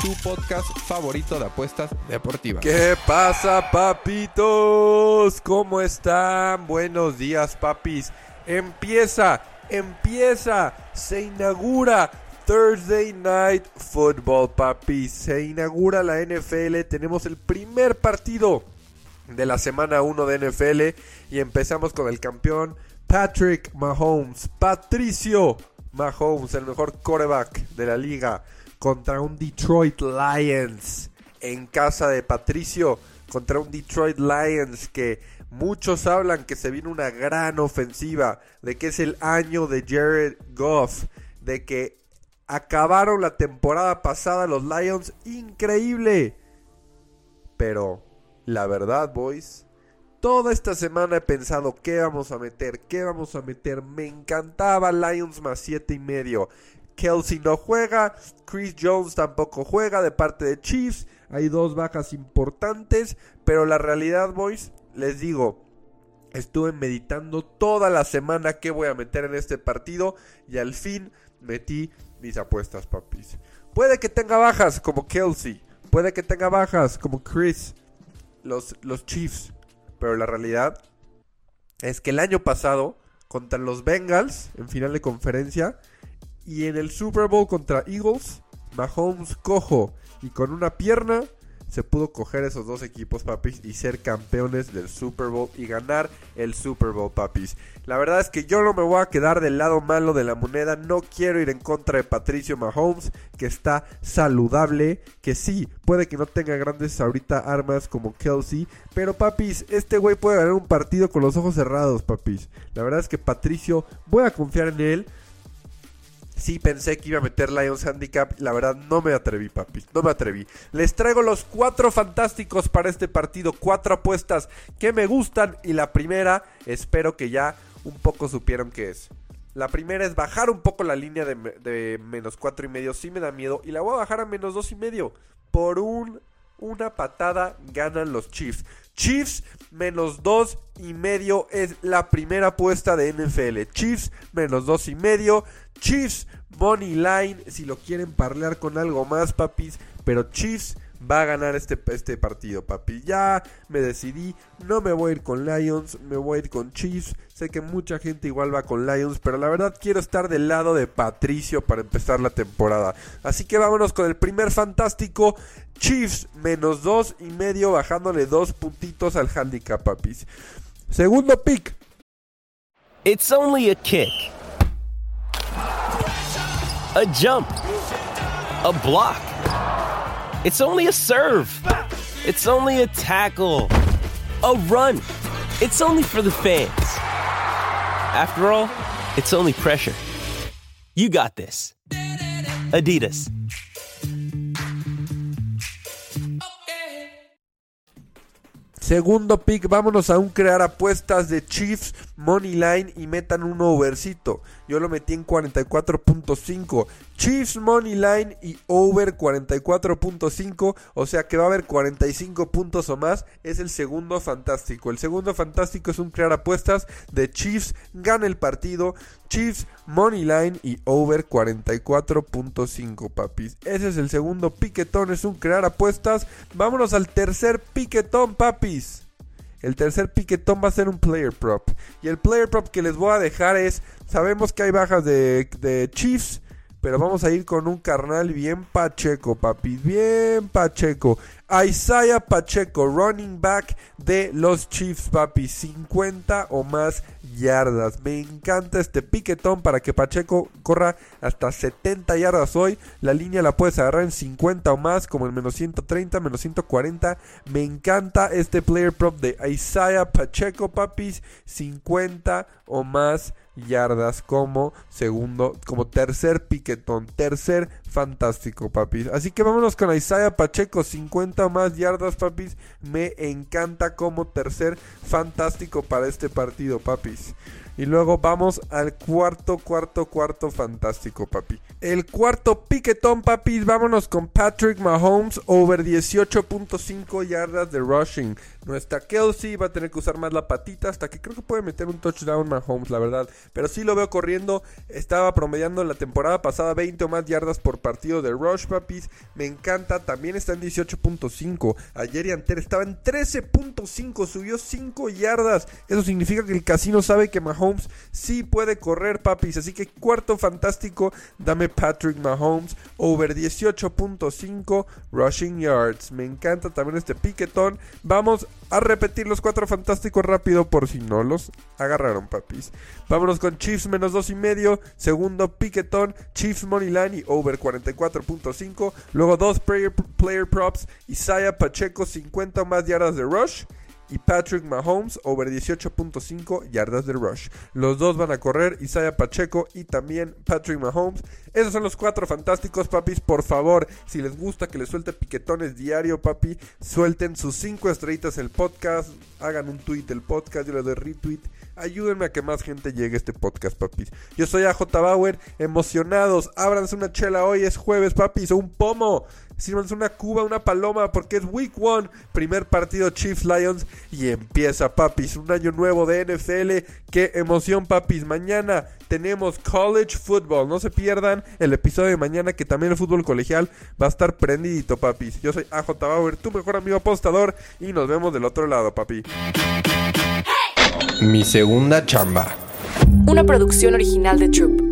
tu podcast favorito de apuestas deportivas. ¿Qué pasa, papitos? ¿Cómo están? Buenos días, papis. Empieza, empieza, se inaugura Thursday Night Football, papis. Se inaugura la NFL. Tenemos el primer partido de la semana 1 de NFL y empezamos con el campeón Patrick Mahomes. Patricio Mahomes, el mejor quarterback de la liga, contra un Detroit Lions en casa de Patricio, contra un Detroit Lions que muchos hablan que se viene una gran ofensiva, de que es el año de Jared Goff, de que acabaron la temporada pasada los Lions increíble. Pero la verdad, boys, Toda esta semana he pensado qué vamos a meter, qué vamos a meter. Me encantaba Lions más siete y medio. Kelsey no juega, Chris Jones tampoco juega de parte de Chiefs. Hay dos bajas importantes, pero la realidad, boys, les digo, estuve meditando toda la semana qué voy a meter en este partido y al fin metí mis apuestas, papis. Puede que tenga bajas como Kelsey, puede que tenga bajas como Chris, los, los Chiefs. Pero la realidad es que el año pasado, contra los Bengals, en final de conferencia, y en el Super Bowl contra Eagles, Mahomes cojo y con una pierna se pudo coger esos dos equipos, papis, y ser campeones del Super Bowl y ganar el Super Bowl, papis. La verdad es que yo no me voy a quedar del lado malo de la moneda. No quiero ir en contra de Patricio Mahomes, que está saludable, que sí, puede que no tenga grandes ahorita armas como Kelsey, pero papis, este güey puede ganar un partido con los ojos cerrados, papis. La verdad es que Patricio, voy a confiar en él. Sí pensé que iba a meter Lions Handicap. La verdad no me atreví, papi. No me atreví. Les traigo los cuatro fantásticos para este partido. Cuatro apuestas que me gustan. Y la primera, espero que ya un poco supieron qué es. La primera es bajar un poco la línea de, de menos cuatro y medio. Sí me da miedo. Y la voy a bajar a menos dos y medio. Por un, una patada ganan los Chiefs. Chiefs menos dos y medio es la primera apuesta de NFL. Chiefs menos dos y medio. Chiefs money line si lo quieren parlear con algo más, papis. Pero Chiefs va a ganar este, este partido, papi. Ya me decidí, no me voy a ir con Lions, me voy a ir con Chiefs. Sé que mucha gente igual va con Lions, pero la verdad quiero estar del lado de Patricio para empezar la temporada. Así que vámonos con el primer fantástico. Chiefs menos dos y medio, bajándole dos puntitos al handicap, papis. Segundo pick. It's only a kick. A jump. A block. It's only a serve. It's only a tackle. A run. It's only for the fans. After all, it's only pressure. You got this. Adidas. Segundo pick, vámonos a un crear apuestas de Chiefs Money Line y metan un overcito. Yo lo metí en 44.5. Chiefs Money Line y over 44.5. O sea que va a haber 45 puntos o más. Es el segundo fantástico. El segundo fantástico es un crear apuestas de Chiefs. Gana el partido. Chiefs Money Line y over 44.5 papis. Ese es el segundo piquetón. Es un crear apuestas. Vámonos al tercer piquetón papis. El tercer piquetón va a ser un player prop. Y el player prop que les voy a dejar es, sabemos que hay bajas de, de Chiefs, pero vamos a ir con un carnal bien pacheco, papi, bien pacheco. Isaiah Pacheco, running back de los Chiefs, papi, 50 o más yardas. Me encanta este piquetón para que Pacheco corra hasta 70 yardas hoy. La línea la puedes agarrar en 50 o más, como el menos 130, menos 140. Me encanta este player prop de Isaiah Pacheco, papis, 50 o más yardas como segundo, como tercer piquetón, tercer fantástico, papis. Así que vámonos con Isaiah Pacheco, 50 más yardas, papis. Me encanta como tercer fantástico para este partido, papis. guys. Y luego vamos al cuarto, cuarto, cuarto fantástico, papi. El cuarto piquetón, papis. Vámonos con Patrick Mahomes over 18.5 yardas de rushing. Nuestra Kelsey va a tener que usar más la patita hasta que creo que puede meter un touchdown Mahomes, la verdad. Pero sí lo veo corriendo. Estaba promediando la temporada pasada 20 o más yardas por partido de rush, papis. Me encanta. También está en 18.5. Ayer y antes estaba en 13.5. Subió 5 yardas. Eso significa que el casino sabe que Mahomes sí puede correr, papis. Así que cuarto fantástico, dame Patrick Mahomes over 18.5 rushing yards. Me encanta también este piquetón. Vamos a repetir los cuatro fantásticos rápido por si no los agarraron, papis. Vámonos con Chiefs menos dos y medio. Segundo piquetón, Chiefs money line y over 44.5. Luego dos player, player props, Isaiah Pacheco 50 más yardas de rush y Patrick Mahomes over 18.5 yardas de rush. Los dos van a correr, Isaiah Pacheco y también Patrick Mahomes. Esos son los cuatro fantásticos, papis. Por favor, si les gusta que les suelte piquetones diario, papi, suelten sus cinco estrellitas el podcast, hagan un tweet el podcast, yo le doy retweet. Ayúdenme a que más gente llegue a este podcast, papis. Yo soy AJ Bauer, emocionados. Ábranse una chela hoy, es jueves, papis, o un pomo sírvanse una cuba, una paloma, porque es Week One, primer partido Chiefs Lions y empieza, papis, un año nuevo de NFL. Qué emoción, papis. Mañana tenemos College Football. No se pierdan el episodio de mañana, que también el fútbol colegial va a estar prendidito, papis. Yo soy AJ Bauer, tu mejor amigo apostador, y nos vemos del otro lado, papi. Mi segunda chamba. Una producción original de Troop.